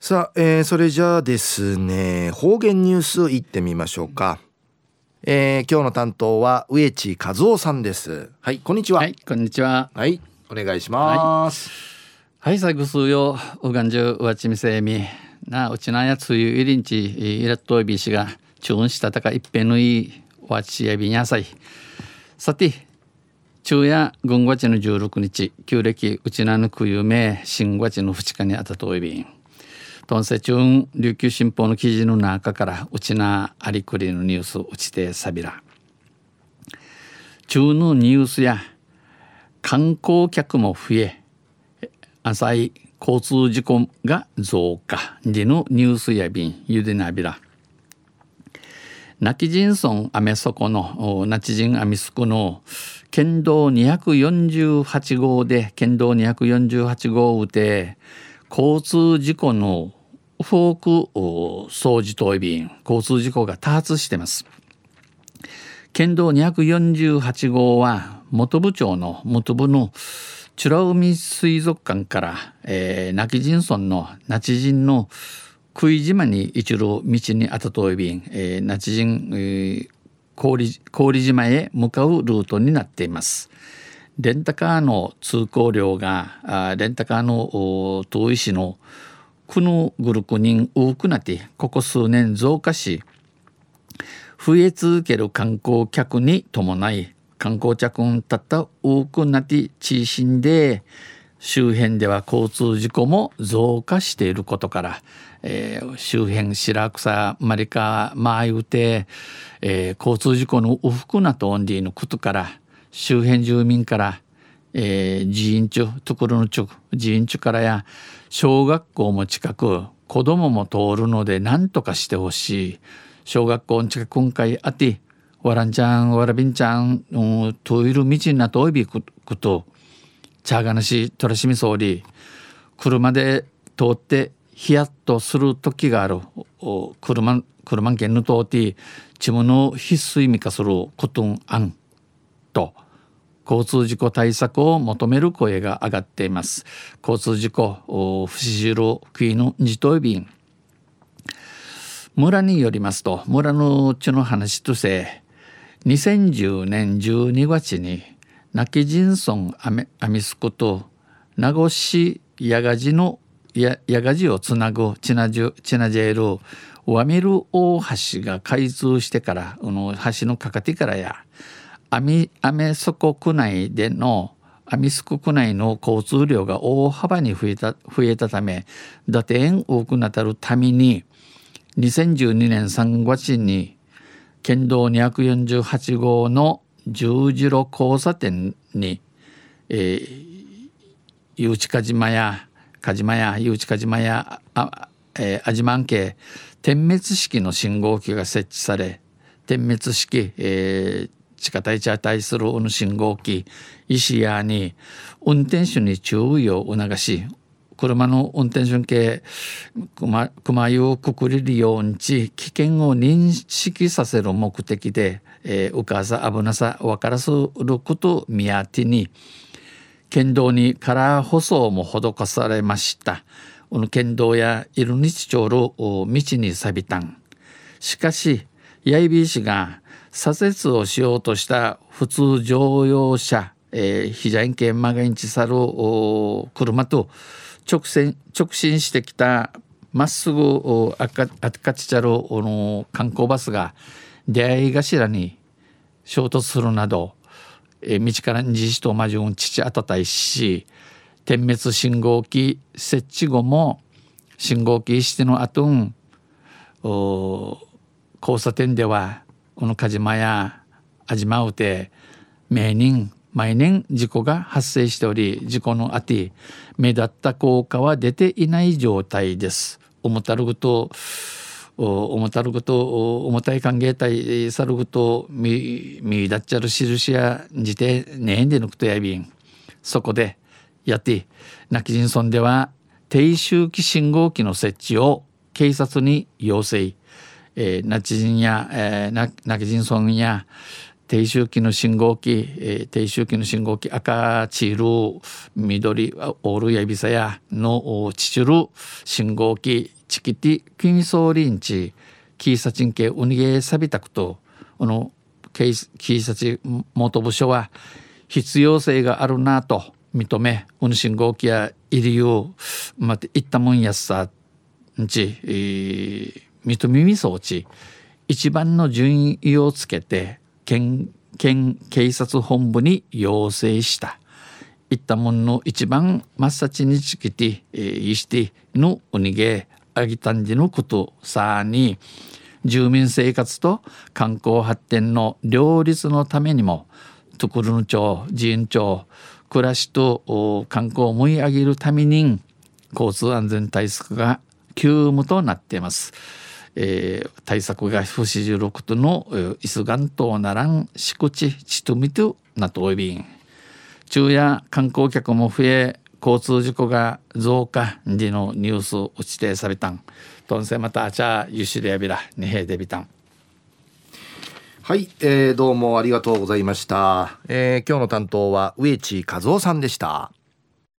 さあ、えー、それじゃあですね方言ニュースいってみましょうか、えー、今日の担当は植地和夫さんです。はいこんにちは。はいこんにちは。はいお願いします。はい、最後数ようがんじゅうわちみせみ。なうちなやつゆいりんちいらっといびしがチュンしたたかいっぺぬいわちやびにゃさい。さて昼夜軍月の16日旧暦うちなぬくゆめ新月の2日にあたといびんトンセチュン琉球新報の記事の中からうちなありくりのニュースうちてさびら。中のニュースや観光客も増え浅い交通事故が増加でのニュースや便ゆでなびら。泣き人村アメソコのナチ人アミスクの県道248号で県道248号うて交通事故のフォーク掃除等便交通事故が多発してます県道248号は元部長の元部の美ら海水族館から、えー、亡き人村の那智人の食い島に一路道にあたといびん、えー、那智人、えー、氷氷島へ向かうルートになっています。レンタカーの通行料があレンタカーの遠い市のこのグルク人多くなってここ数年増加し増え続ける観光客に伴い観光客たった多くなって地震で周辺では交通事故も増加していることから、えー、周辺白草マリカマーユテ、えー、交通事故の不服なとオンディのことから周辺住民からえー、寺院中ところの地寺院中からや小学校も近く子供も通るので何とかしてほしい。小学校の近く今回あってわらんちゃんわらびんちゃん、うん、といる道なとおいびくことちゃがなしとらしみ総理車で通ってヒヤッとする時がある。車車県の通ってちむの必須意味化することんあんと。交通事故対策を求める声が上がっています。交通事故不死汁クイの自頭便。村によりますと村のうちの話として2010年12月に泣き人村アメアミスコと名護市矢賀寺の矢賀寺をつなぐチナジュチナジェールワミル大橋が開通してからこの橋のかかてからやアミアメソコ区内でのアミスク区内の交通量が大幅に増えた増えたため打点多くなたるために2012年3月に県道248号の十字路交差点に、えー、ゆうちか島やか島やゆうちか島やあ、えー、アジマン系点滅式の信号機が設置され点滅式、えー、地下帯地対する信号機。石屋に運転手に注意を促し車の運転手系熊熊湯をくくれるように危険を認識させる目的で、えー、うかさ危なさ分からせること目当てに県道にカラー舗装も施されました。この県道やイルニチ町の道に錆びたん。しかし八重美氏が左折をしようとした普通乗用車、えー、ヒジャイン県マガインチサル車と直線直進してきたまっすぐ赤赤ちちゃるの観光バスが出会い頭に衝突するなど、え道から二次と魔女父あたたいし点滅信号機設置後も信号機しての後ん交差点ではこの鹿島や安島うて名人毎年事故が発生しており事故のあて目立った効果は出ていない状態です。重たるぐと重たるぐと重たい歓迎体さるぐとみみだっちゃる印やじてねえんでぬくとやびんそこでやって泣き人村では低周期信号機の設置を警察に要請、えー、ナチ人や、えー、泣き人村や低周期の信号機、えー、低周期の信号機赤チール緑オールやびさやのチチル信号機チキティキミソーリンチキーサチン系ウニゲサビタクとこのキーサチ元部署は必要性があるなと認めウニ信号機や入りをまたいったもんやさんち、えー、認めみ装置一番の順位をつけて県県警察本部に要請した。いったもんの一番真っ先にちきて、えー、いしてのおにげあぎたんじのことさに住民生活と観光発展の両立のためにもトクルヌ町寺院町暮らしと観光を盛り上げるために交通安全対策が急務となっています。えー、対策が不四十六とのイスガントならん敷地ちちとみとなとおびん。昼夜観光客も増え交通事故が増加時のニュースを指定されたん。とんせまたあちゃゆしでやびらにへでびたん。はい、えー、どうもありがとうございました、えー、今日の担当は植地和夫さんでした。